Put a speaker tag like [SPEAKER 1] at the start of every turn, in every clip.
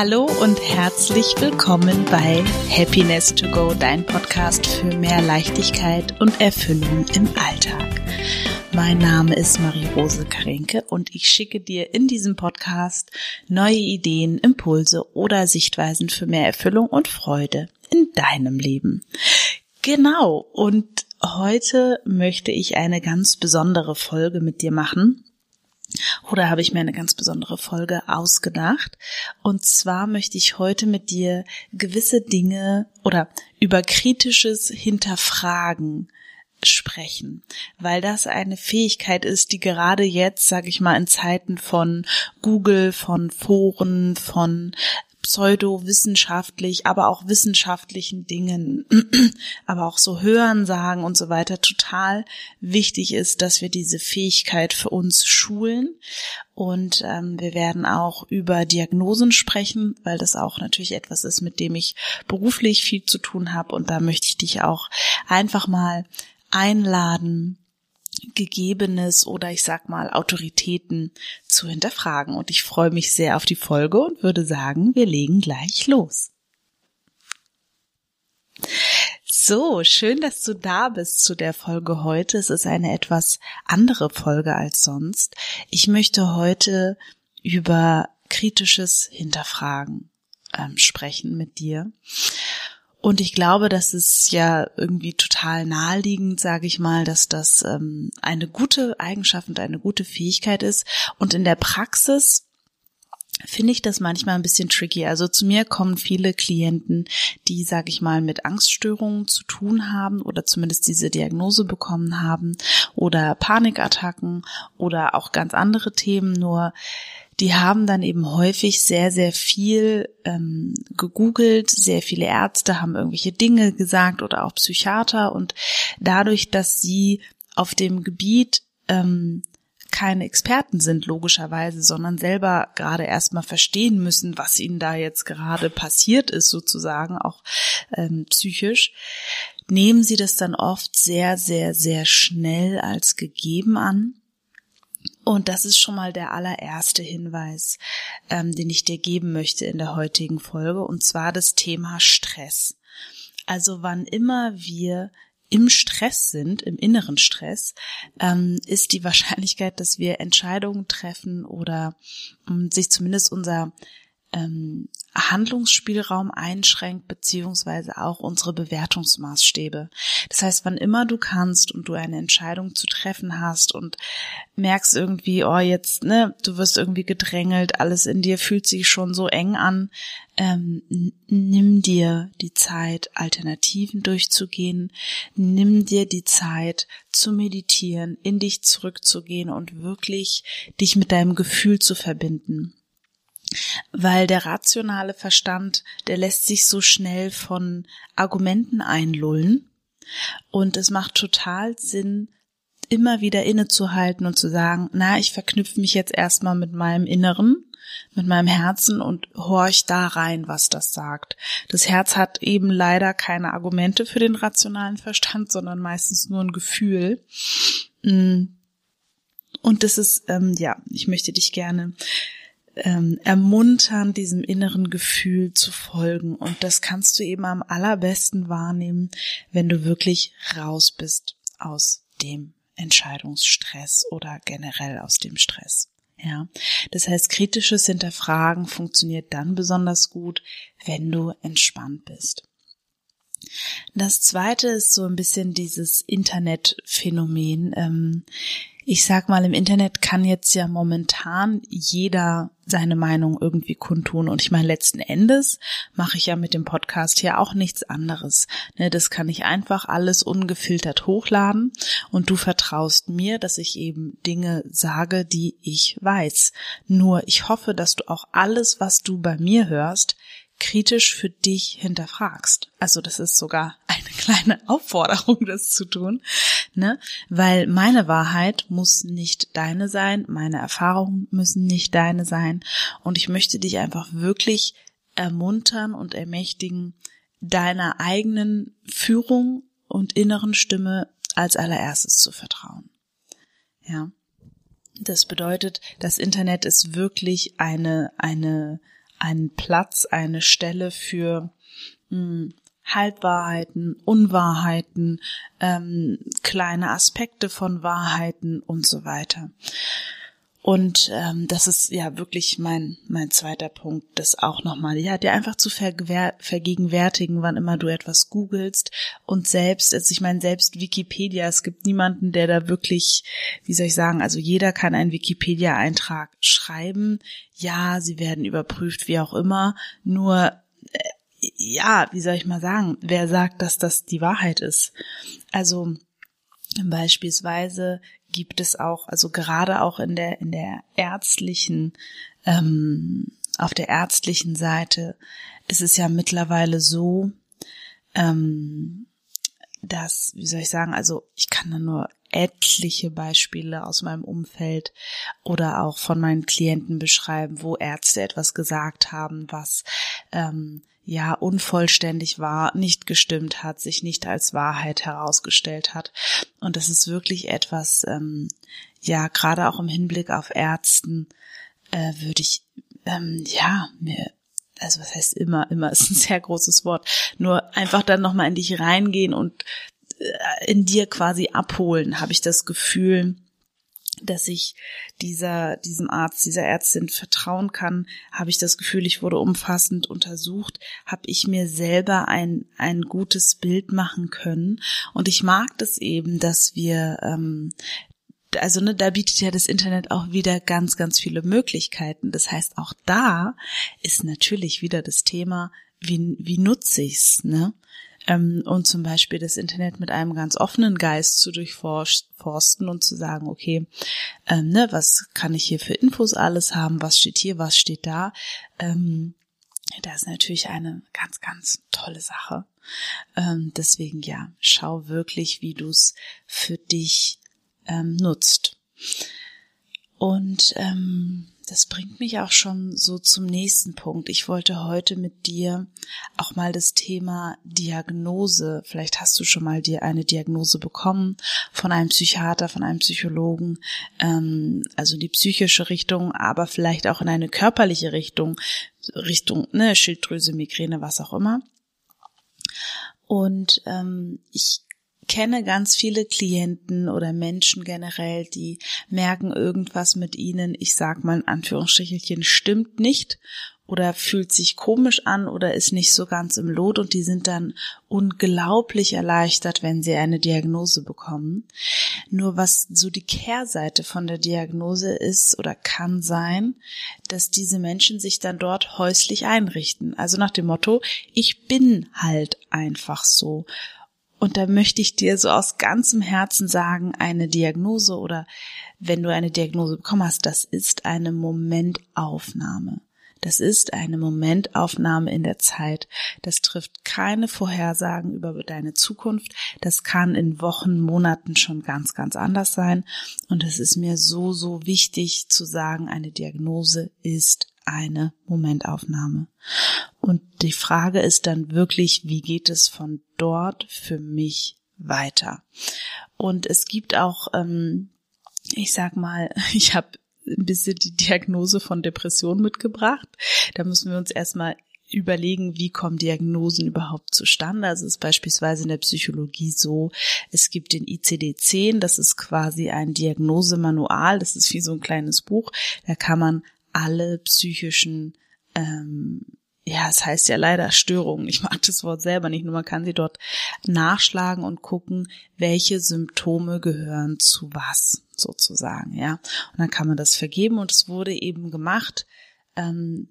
[SPEAKER 1] Hallo und herzlich willkommen bei Happiness to Go, dein Podcast für mehr Leichtigkeit und Erfüllung im Alltag. Mein Name ist Marie-Rose Karinke und ich schicke dir in diesem Podcast neue Ideen, Impulse oder Sichtweisen für mehr Erfüllung und Freude in deinem Leben. Genau, und heute möchte ich eine ganz besondere Folge mit dir machen oder habe ich mir eine ganz besondere Folge ausgedacht. Und zwar möchte ich heute mit dir gewisse Dinge oder über kritisches Hinterfragen sprechen, weil das eine Fähigkeit ist, die gerade jetzt, sage ich mal, in Zeiten von Google, von Foren, von pseudowissenschaftlich, aber auch wissenschaftlichen Dingen, aber auch so Hören sagen und so weiter total wichtig ist, dass wir diese Fähigkeit für uns schulen. Und ähm, wir werden auch über Diagnosen sprechen, weil das auch natürlich etwas ist, mit dem ich beruflich viel zu tun habe. Und da möchte ich dich auch einfach mal einladen, Gegebenes oder ich sag mal Autoritäten zu hinterfragen. Und ich freue mich sehr auf die Folge und würde sagen, wir legen gleich los. So, schön, dass du da bist zu der Folge heute. Es ist eine etwas andere Folge als sonst. Ich möchte heute über kritisches Hinterfragen ähm, sprechen mit dir. Und ich glaube, das ist ja irgendwie total naheliegend, sage ich mal, dass das ähm, eine gute Eigenschaft und eine gute Fähigkeit ist. Und in der Praxis finde ich das manchmal ein bisschen tricky. Also zu mir kommen viele Klienten, die, sage ich mal, mit Angststörungen zu tun haben oder zumindest diese Diagnose bekommen haben oder Panikattacken oder auch ganz andere Themen. Nur die haben dann eben häufig sehr, sehr viel ähm, gegoogelt, sehr viele Ärzte haben irgendwelche Dinge gesagt oder auch Psychiater. Und dadurch, dass sie auf dem Gebiet ähm, keine Experten sind, logischerweise, sondern selber gerade erstmal verstehen müssen, was ihnen da jetzt gerade passiert ist, sozusagen, auch ähm, psychisch, nehmen sie das dann oft sehr, sehr, sehr schnell als gegeben an und das ist schon mal der allererste Hinweis, ähm, den ich dir geben möchte in der heutigen Folge, und zwar das Thema Stress. Also wann immer wir im Stress sind, im inneren Stress, ähm, ist die Wahrscheinlichkeit, dass wir Entscheidungen treffen oder ähm, sich zumindest unser ähm, Handlungsspielraum einschränkt, beziehungsweise auch unsere Bewertungsmaßstäbe. Das heißt, wann immer du kannst und du eine Entscheidung zu treffen hast und merkst irgendwie, oh, jetzt, ne, du wirst irgendwie gedrängelt, alles in dir fühlt sich schon so eng an, ähm, nimm dir die Zeit, Alternativen durchzugehen, nimm dir die Zeit zu meditieren, in dich zurückzugehen und wirklich dich mit deinem Gefühl zu verbinden weil der rationale Verstand, der lässt sich so schnell von Argumenten einlullen und es macht total Sinn, immer wieder innezuhalten und zu sagen, na, ich verknüpfe mich jetzt erstmal mit meinem Inneren, mit meinem Herzen und horch da rein, was das sagt. Das Herz hat eben leider keine Argumente für den rationalen Verstand, sondern meistens nur ein Gefühl. Mm. Und das ist, ähm, ja, ich möchte dich gerne ähm, ermuntern, diesem inneren Gefühl zu folgen. Und das kannst du eben am allerbesten wahrnehmen, wenn du wirklich raus bist aus dem Entscheidungsstress oder generell aus dem Stress. Ja, das heißt, kritisches Hinterfragen funktioniert dann besonders gut, wenn du entspannt bist. Das zweite ist so ein bisschen dieses Internetphänomen. Ähm, ich sag mal, im Internet kann jetzt ja momentan jeder seine Meinung irgendwie kundtun. Und ich meine, letzten Endes mache ich ja mit dem Podcast hier auch nichts anderes. Ne, das kann ich einfach alles ungefiltert hochladen und du vertraust mir, dass ich eben Dinge sage, die ich weiß. Nur ich hoffe, dass du auch alles, was du bei mir hörst, kritisch für dich hinterfragst. Also das ist sogar eine kleine Aufforderung, das zu tun, ne? Weil meine Wahrheit muss nicht deine sein, meine Erfahrungen müssen nicht deine sein und ich möchte dich einfach wirklich ermuntern und ermächtigen, deiner eigenen Führung und inneren Stimme als allererstes zu vertrauen. Ja. Das bedeutet, das Internet ist wirklich eine, eine einen Platz, eine Stelle für mh, hm, Halbwahrheiten, Unwahrheiten, ähm, kleine Aspekte von Wahrheiten und so weiter. Und ähm, das ist ja wirklich mein mein zweiter Punkt, das auch nochmal, ja, dir einfach zu vergegenwärtigen, wann immer du etwas googelst. Und selbst, also ich meine selbst Wikipedia, es gibt niemanden, der da wirklich, wie soll ich sagen, also jeder kann einen Wikipedia-Eintrag schreiben, ja, sie werden überprüft, wie auch immer, nur äh, ja, wie soll ich mal sagen, wer sagt, dass das die Wahrheit ist? Also Beispielsweise gibt es auch, also gerade auch in der in der ärztlichen, ähm, auf der ärztlichen Seite ist es ja mittlerweile so, ähm, dass, wie soll ich sagen, also ich kann da nur etliche Beispiele aus meinem Umfeld oder auch von meinen Klienten beschreiben, wo Ärzte etwas gesagt haben, was ähm, ja unvollständig war, nicht gestimmt hat, sich nicht als Wahrheit herausgestellt hat. Und das ist wirklich etwas, ähm, ja, gerade auch im Hinblick auf Ärzten, äh, würde ich, ähm, ja, mir, also was heißt immer, immer ist ein sehr großes Wort, nur einfach dann nochmal in dich reingehen und äh, in dir quasi abholen, habe ich das Gefühl, dass ich dieser, diesem Arzt, dieser Ärztin vertrauen kann, habe ich das Gefühl, ich wurde umfassend untersucht, habe ich mir selber ein, ein gutes Bild machen können. Und ich mag das eben, dass wir, ähm, also ne, da bietet ja das Internet auch wieder ganz, ganz viele Möglichkeiten. Das heißt, auch da ist natürlich wieder das Thema, wie, wie nutze ich's, ne? Ähm, und zum Beispiel das Internet mit einem ganz offenen Geist zu durchforsten und zu sagen, okay, ähm, ne, was kann ich hier für Infos alles haben, was steht hier, was steht da, ähm, das ist natürlich eine ganz, ganz tolle Sache. Ähm, deswegen ja, schau wirklich, wie du es für dich ähm, nutzt. Und ähm, das bringt mich auch schon so zum nächsten Punkt. Ich wollte heute mit dir auch mal das Thema Diagnose, vielleicht hast du schon mal dir eine Diagnose bekommen von einem Psychiater, von einem Psychologen, ähm, also die psychische Richtung, aber vielleicht auch in eine körperliche Richtung, Richtung ne, Schilddrüse, Migräne, was auch immer. Und ähm, ich kenne ganz viele Klienten oder Menschen generell, die merken irgendwas mit ihnen, ich sag mal in Anführungsstrichelchen, stimmt nicht oder fühlt sich komisch an oder ist nicht so ganz im Lot und die sind dann unglaublich erleichtert, wenn sie eine Diagnose bekommen. Nur was so die Kehrseite von der Diagnose ist oder kann sein, dass diese Menschen sich dann dort häuslich einrichten. Also nach dem Motto, ich bin halt einfach so. Und da möchte ich dir so aus ganzem Herzen sagen, eine Diagnose oder wenn du eine Diagnose bekommen hast, das ist eine Momentaufnahme. Das ist eine Momentaufnahme in der Zeit. Das trifft keine Vorhersagen über deine Zukunft. Das kann in Wochen, Monaten schon ganz, ganz anders sein. Und es ist mir so, so wichtig zu sagen, eine Diagnose ist eine Momentaufnahme. Und die Frage ist dann wirklich, wie geht es von dort für mich weiter? Und es gibt auch, ähm, ich sag mal, ich habe ein bisschen die Diagnose von Depression mitgebracht. Da müssen wir uns erstmal überlegen, wie kommen Diagnosen überhaupt zustande. Also es ist beispielsweise in der Psychologie so, es gibt den ICD-10, das ist quasi ein Diagnosemanual, das ist wie so ein kleines Buch, da kann man alle psychischen ähm, ja, es heißt ja leider Störungen. Ich mag das Wort selber nicht, nur man kann sie dort nachschlagen und gucken, welche Symptome gehören zu was, sozusagen, ja. Und dann kann man das vergeben und es wurde eben gemacht ähm,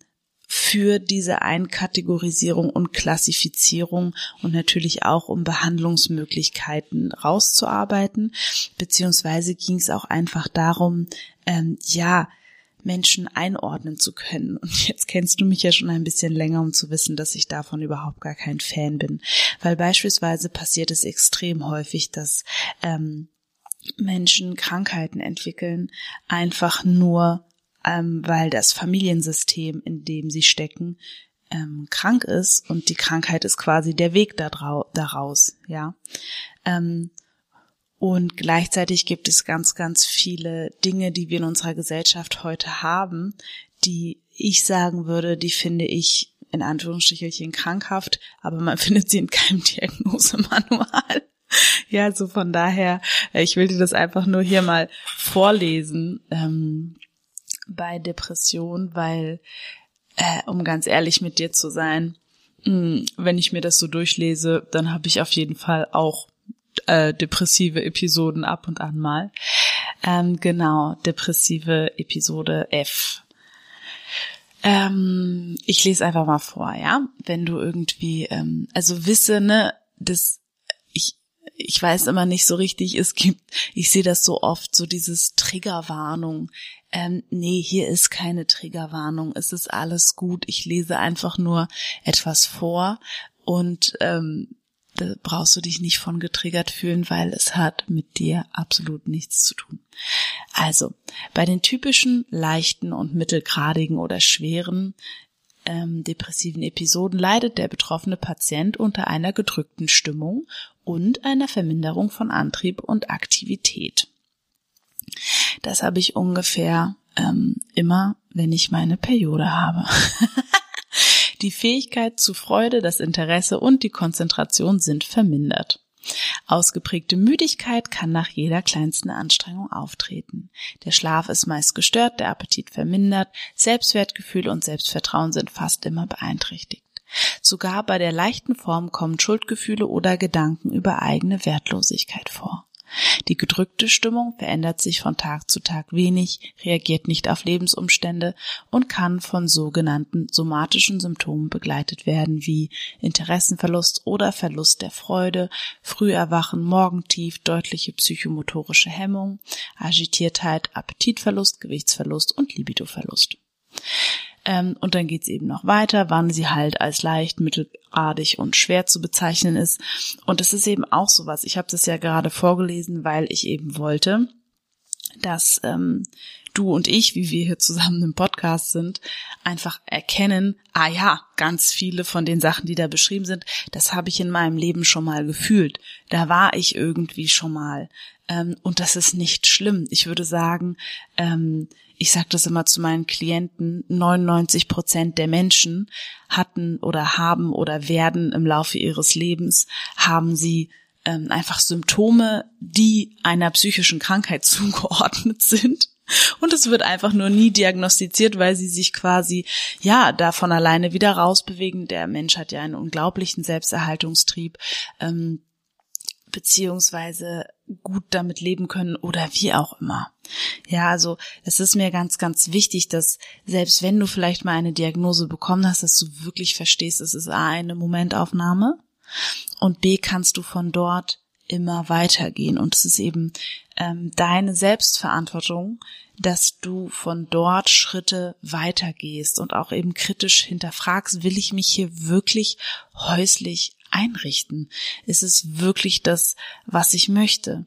[SPEAKER 1] für diese Einkategorisierung und Klassifizierung und natürlich auch um Behandlungsmöglichkeiten rauszuarbeiten, beziehungsweise ging es auch einfach darum, ähm, ja, Menschen einordnen zu können. Und jetzt kennst du mich ja schon ein bisschen länger, um zu wissen, dass ich davon überhaupt gar kein Fan bin. Weil beispielsweise passiert es extrem häufig, dass ähm, Menschen Krankheiten entwickeln, einfach nur, ähm, weil das Familiensystem, in dem sie stecken, ähm, krank ist und die Krankheit ist quasi der Weg daraus, ja. Ähm, und gleichzeitig gibt es ganz, ganz viele Dinge, die wir in unserer Gesellschaft heute haben, die ich sagen würde, die finde ich in Anführungsstrichelchen krankhaft, aber man findet sie in keinem Diagnosemanual. Ja, so von daher, äh, ich will dir das einfach nur hier mal vorlesen ähm, bei Depression, weil, äh, um ganz ehrlich mit dir zu sein, mh, hm, wenn ich mir das so durchlese, dann habe ich auf jeden Fall auch äh, depressive Episoden ab und an mal. Ähm, genau, depressive Episode F. Ähm, ich lese einfach mal vor, ja. Wenn du irgendwie, ähm, also wisse, ne, das, ich, ich weiß immer nicht so richtig, es gibt, ich sehe das so oft, so dieses Triggerwarnung. Ähm, nee, hier ist keine Triggerwarnung, es ist alles gut, ich lese einfach nur etwas vor und ähm, da brauchst du dich nicht von getriggert fühlen, weil es hat mit dir absolut nichts zu tun. Also, bei den typischen leichten und mittelgradigen oder schweren ähm, depressiven Episoden leidet der betroffene Patient unter einer gedrückten Stimmung und einer Verminderung von Antrieb und Aktivität. Das habe ich ungefähr ähm, immer, wenn ich meine Periode habe. Die Fähigkeit zu Freude, das Interesse und die Konzentration sind vermindert. Ausgeprägte Müdigkeit kann nach jeder kleinsten Anstrengung auftreten. Der Schlaf ist meist gestört, der Appetit vermindert, Selbstwertgefühl und Selbstvertrauen sind fast immer beeinträchtigt. Sogar bei der leichten Form kommen Schuldgefühle oder Gedanken über eigene Wertlosigkeit vor. Die gedrückte Stimmung verändert sich von Tag zu Tag wenig, reagiert nicht auf Lebensumstände und kann von sogenannten somatischen Symptomen begleitet werden wie Interessenverlust oder Verlust der Freude, Früherwachen, Morgentief, deutliche psychomotorische Hemmung, Agitiertheit, Appetitverlust, Gewichtsverlust und Libidoverlust. Ähm, und dann geht's eben noch weiter, wann sie halt als leicht, mittelgradig und schwer zu bezeichnen ist. Und es ist eben auch sowas. Ich habe das ja gerade vorgelesen, weil ich eben wollte, dass ähm, du und ich, wie wir hier zusammen im Podcast sind, einfach erkennen, ah ja, ganz viele von den Sachen, die da beschrieben sind, das habe ich in meinem Leben schon mal gefühlt. Da war ich irgendwie schon mal. Ähm, und das ist nicht schlimm. Ich würde sagen, ähm, ich sage das immer zu meinen Klienten, 99 Prozent der Menschen hatten oder haben oder werden im Laufe ihres Lebens, haben sie ähm, einfach Symptome, die einer psychischen Krankheit zugeordnet sind. Und es wird einfach nur nie diagnostiziert, weil sie sich quasi, ja, davon alleine wieder rausbewegen. Der Mensch hat ja einen unglaublichen Selbsterhaltungstrieb. Ähm, beziehungsweise gut damit leben können oder wie auch immer. Ja, also es ist mir ganz, ganz wichtig, dass selbst wenn du vielleicht mal eine Diagnose bekommen hast, dass du wirklich verstehst, es ist A eine Momentaufnahme und B kannst du von dort immer weitergehen. Und es ist eben ähm, deine Selbstverantwortung, dass du von dort Schritte weitergehst und auch eben kritisch hinterfragst, will ich mich hier wirklich häuslich einrichten? Ist es wirklich das, was ich möchte?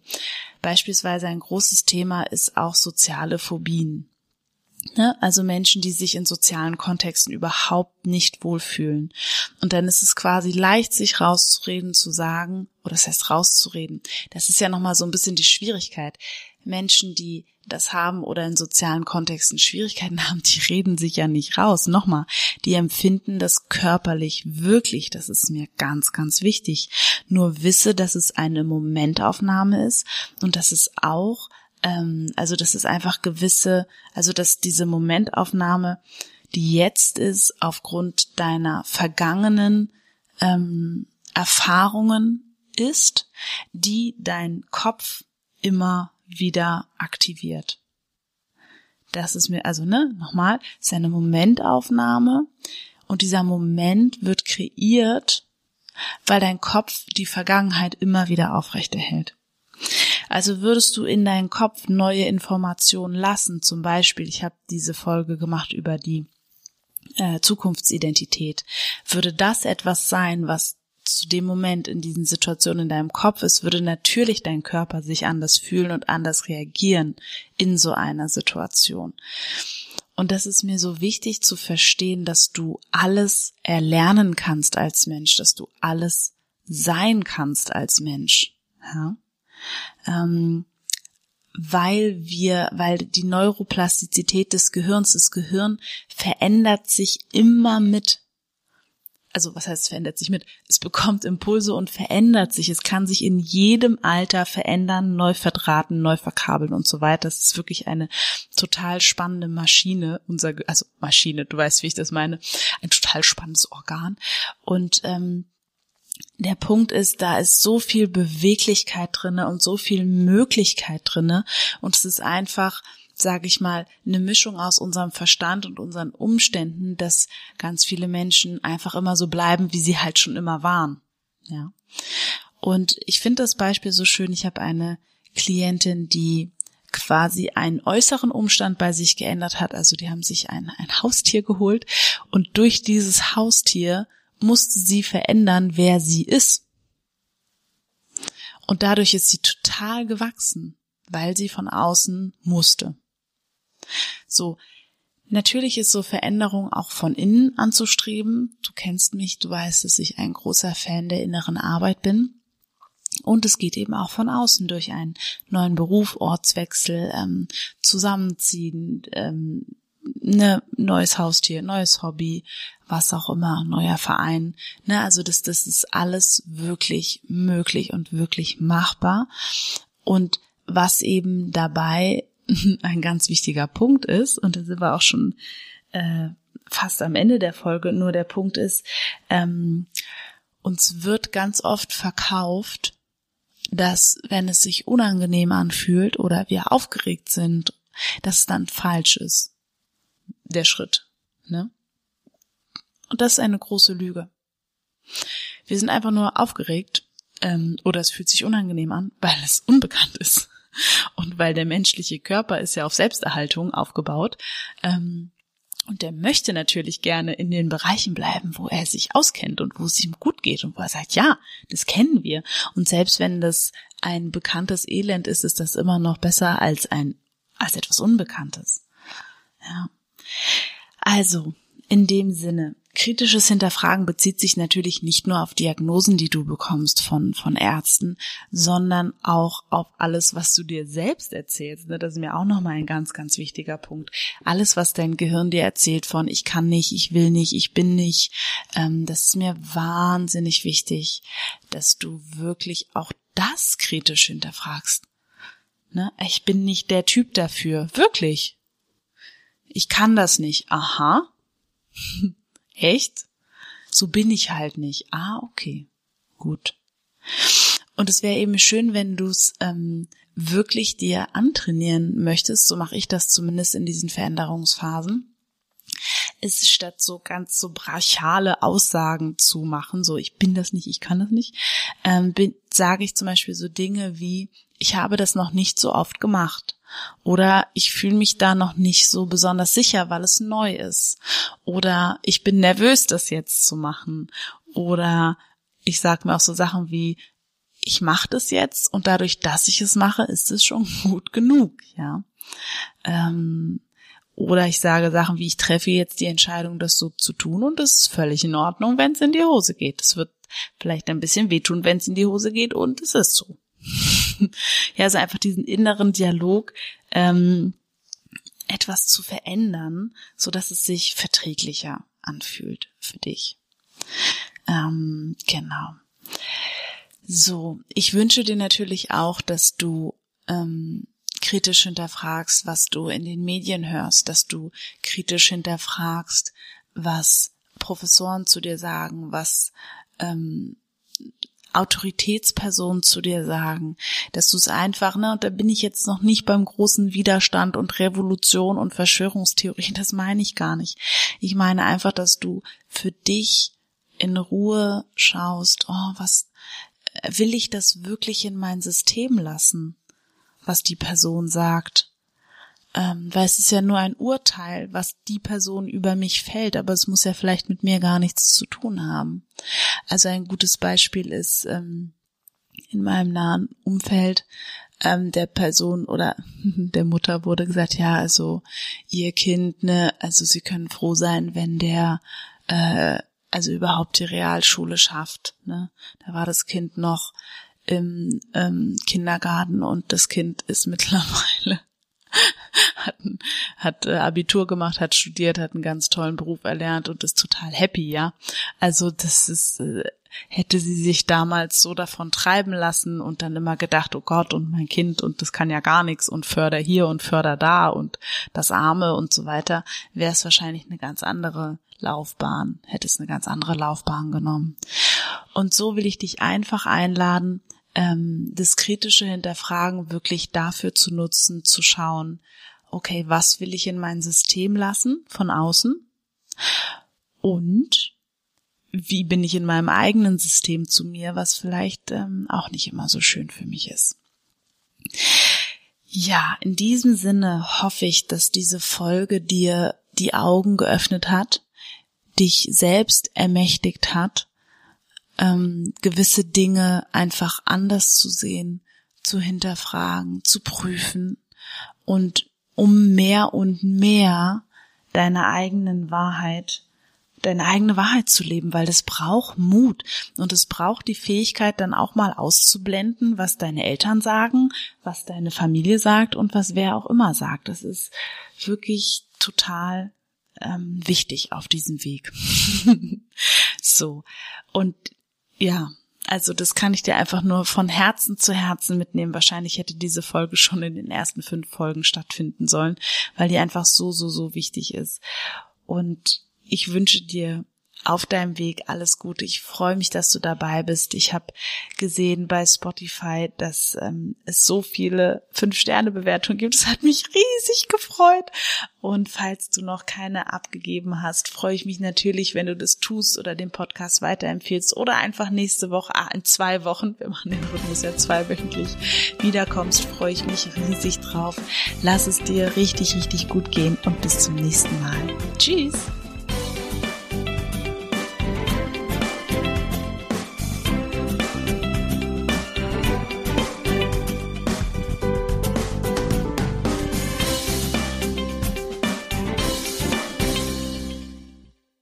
[SPEAKER 1] Beispielsweise ein großes Thema ist auch soziale Phobien. Ne? Also Menschen, die sich in sozialen Kontexten überhaupt nicht wohlfühlen. Und dann ist es quasi leicht, sich rauszureden, zu sagen, oder das heißt rauszureden. Das ist ja nochmal so ein bisschen die Schwierigkeit. Menschen, die das haben oder in sozialen Kontexten Schwierigkeiten haben, die reden sich ja nicht raus. Nochmal, die empfinden das körperlich wirklich. Das ist mir ganz, ganz wichtig. Nur wisse, dass es eine Momentaufnahme ist und dass es auch, ähm, also dass es einfach gewisse, also dass diese Momentaufnahme, die jetzt ist, aufgrund deiner vergangenen ähm, Erfahrungen ist, die dein Kopf immer wieder aktiviert. Das ist mir, also ne, nochmal, ist eine Momentaufnahme und dieser Moment wird kreiert, weil dein Kopf die Vergangenheit immer wieder aufrechterhält. Also würdest du in deinen Kopf neue Informationen lassen, zum Beispiel, ich habe diese Folge gemacht über die äh, Zukunftsidentität, würde das etwas sein, was zu dem Moment in diesen Situationen in deinem Kopf ist, würde natürlich dein Körper sich anders fühlen und anders reagieren in so einer Situation. Und das ist mir so wichtig zu verstehen, dass du alles erlernen kannst als Mensch, dass du alles sein kannst als Mensch. Ja? Ähm, weil wir, weil die Neuroplastizität des Gehirns, das Gehirn verändert sich immer mit. Also was heißt, es verändert sich mit? Es bekommt Impulse und verändert sich. Es kann sich in jedem Alter verändern, neu verdrahten, neu verkabeln und so weiter. Das ist wirklich eine total spannende Maschine, unser, also Maschine, du weißt, wie ich das meine, ein total spannendes Organ. Und ähm, der Punkt ist, da ist so viel Beweglichkeit drinne und so viel Möglichkeit drinne und es ist einfach, sage ich mal, eine Mischung aus unserem Verstand und unseren Umständen, dass ganz viele Menschen einfach immer so bleiben, wie sie halt schon immer waren. Ja. Und ich finde das Beispiel so schön. Ich habe eine Klientin, die quasi einen äußeren Umstand bei sich geändert hat. Also die haben sich ein, ein Haustier geholt und durch dieses Haustier musste sie verändern, wer sie ist. Und dadurch ist sie total gewachsen, weil sie von außen musste. So, natürlich ist so Veränderung auch von innen anzustreben. Du kennst mich, du weißt, dass ich ein großer Fan der inneren Arbeit bin. Und es geht eben auch von außen durch einen neuen Beruf, Ortswechsel, ähm, Zusammenziehen, ähm, ne, neues Haustier, neues Hobby, was auch immer, neuer Verein. Ne, also das, das ist alles wirklich möglich und wirklich machbar. Und was eben dabei ein ganz wichtiger Punkt ist, und da sind wir auch schon äh, fast am Ende der Folge, nur der Punkt ist, ähm, uns wird ganz oft verkauft, dass wenn es sich unangenehm anfühlt oder wir aufgeregt sind, dass es dann falsch ist der Schritt. Ne? Und das ist eine große Lüge. Wir sind einfach nur aufgeregt ähm, oder es fühlt sich unangenehm an, weil es unbekannt ist. Und weil der menschliche Körper ist ja auf Selbsterhaltung aufgebaut. Ähm, und der möchte natürlich gerne in den Bereichen bleiben, wo er sich auskennt und wo es ihm gut geht und wo er sagt, ja, das kennen wir. Und selbst wenn das ein bekanntes Elend ist, ist das immer noch besser als ein, als etwas Unbekanntes. Ja. Also, in dem Sinne, kritisches Hinterfragen bezieht sich natürlich nicht nur auf Diagnosen, die du bekommst von, von Ärzten, sondern auch auf alles, was du dir selbst erzählst. Ne? Das ist mir auch nochmal ein ganz, ganz wichtiger Punkt. Alles, was dein Gehirn dir erzählt von ich kann nicht, ich will nicht, ich bin nicht, ähm, das ist mir wahnsinnig wichtig, dass du wirklich auch das kritisch hinterfragst. Ne? Ich bin nicht der Typ dafür. Wirklich ich kann das nicht. Aha. Echt? So bin ich halt nicht. Ah, okay. Gut. Und es wäre eben schön, wenn du es ähm, wirklich dir antrainieren möchtest, so mache ich das zumindest in diesen Veränderungsphasen, ist statt so ganz so brachiale Aussagen zu machen, so ich bin das nicht, ich kann das nicht, ähm, sage ich zum Beispiel so Dinge wie, ich habe das noch nicht so oft gemacht. Oder ich fühle mich da noch nicht so besonders sicher, weil es neu ist. Oder ich bin nervös, das jetzt zu machen. Oder ich sage mir auch so Sachen wie, ich mache das jetzt und dadurch, dass ich es mache, ist es schon gut genug, ja. Ähm, oder ich sage Sachen wie, ich treffe jetzt die Entscheidung, das so zu tun und es ist völlig in Ordnung, wenn es in die Hose geht. Es wird vielleicht ein bisschen wehtun, wenn es in die Hose geht und es ist so. ja, also einfach diesen inneren Dialog ähm, etwas zu verändern, so dass es sich verträglicher anfühlt für dich. Ähm, genau. So, ich wünsche dir natürlich auch, dass du ähm, kritisch hinterfragst, was du in den Medien hörst, dass du kritisch hinterfragst, was Professoren zu dir sagen, was ähm, Autoritätspersonen zu dir sagen, dass du es einfach, ne, und da bin ich jetzt noch nicht beim großen Widerstand und Revolution und Verschwörungstheorie, das meine ich gar nicht. Ich meine einfach, dass du für dich in Ruhe schaust, oh, was will ich das wirklich in mein System lassen, was die Person sagt? ähm, weil es ist ja nur ein Urteil, was die Person über mich fällt, aber es muss ja vielleicht mit mir gar nichts zu tun haben. Also ein gutes Beispiel ist ähm, in meinem nahen Umfeld ähm, der Person oder der Mutter wurde gesagt, ja, also ihr Kind, ne, also sie können froh sein, wenn der äh, also überhaupt die Realschule schafft. Ne? Da war das Kind noch im ähm, Kindergarten und das Kind ist mittlerweile hat, hat äh, Abitur gemacht, hat studiert, hat einen ganz tollen Beruf erlernt und ist total happy, ja. Also das ist, äh, hätte sie sich damals so davon treiben lassen und dann immer gedacht, oh Gott und mein Kind und das kann ja gar nichts und förder hier und förder da und das Arme und so weiter, wäre es wahrscheinlich eine ganz andere Laufbahn, hätte es eine ganz andere Laufbahn genommen. Und so will ich dich einfach einladen, ähm, das kritische Hinterfragen wirklich dafür zu nutzen, zu schauen, okay, was will ich in mein System lassen von außen? Und wie bin ich in meinem eigenen System zu mir, was vielleicht ähm, auch nicht immer so schön für mich ist. Ja, in diesem Sinne hoffe ich, dass diese Folge dir die Augen geöffnet hat, dich selbst ermächtigt hat ähm, gewisse Dinge einfach anders zu sehen, zu hinterfragen, zu prüfen und um mehr und mehr deine eigenen Wahrheit, deine eigene Wahrheit zu leben, weil es braucht Mut und es braucht die Fähigkeit dann auch mal auszublenden, was deine Eltern sagen, was deine Familie sagt und was wer auch immer sagt. Das ist wirklich total ähm, wichtig auf diesem Weg. so. Und ja, also das kann ich dir einfach nur von Herzen zu Herzen mitnehmen. Wahrscheinlich hätte diese Folge schon in den ersten fünf Folgen stattfinden sollen, weil die einfach so, so, so wichtig ist. Und ich wünsche dir auf deinem Weg alles Gute. Ich freue mich, dass du dabei bist. Ich habe gesehen bei Spotify, dass ähm, es so viele Fünf-Sterne-Bewertungen gibt. Es hat mich riesig gefreut. Und falls du noch keine abgegeben hast, freue ich mich natürlich, wenn du das tust oder den Podcast weiterempfehlst oder einfach nächste Woche, ah, in zwei Wochen, wir machen den Rhythmus ja zweiwöchentlich, wiederkommst, freue ich mich riesig drauf. Lass es dir richtig, richtig gut gehen und bis zum nächsten Mal. Tschüss!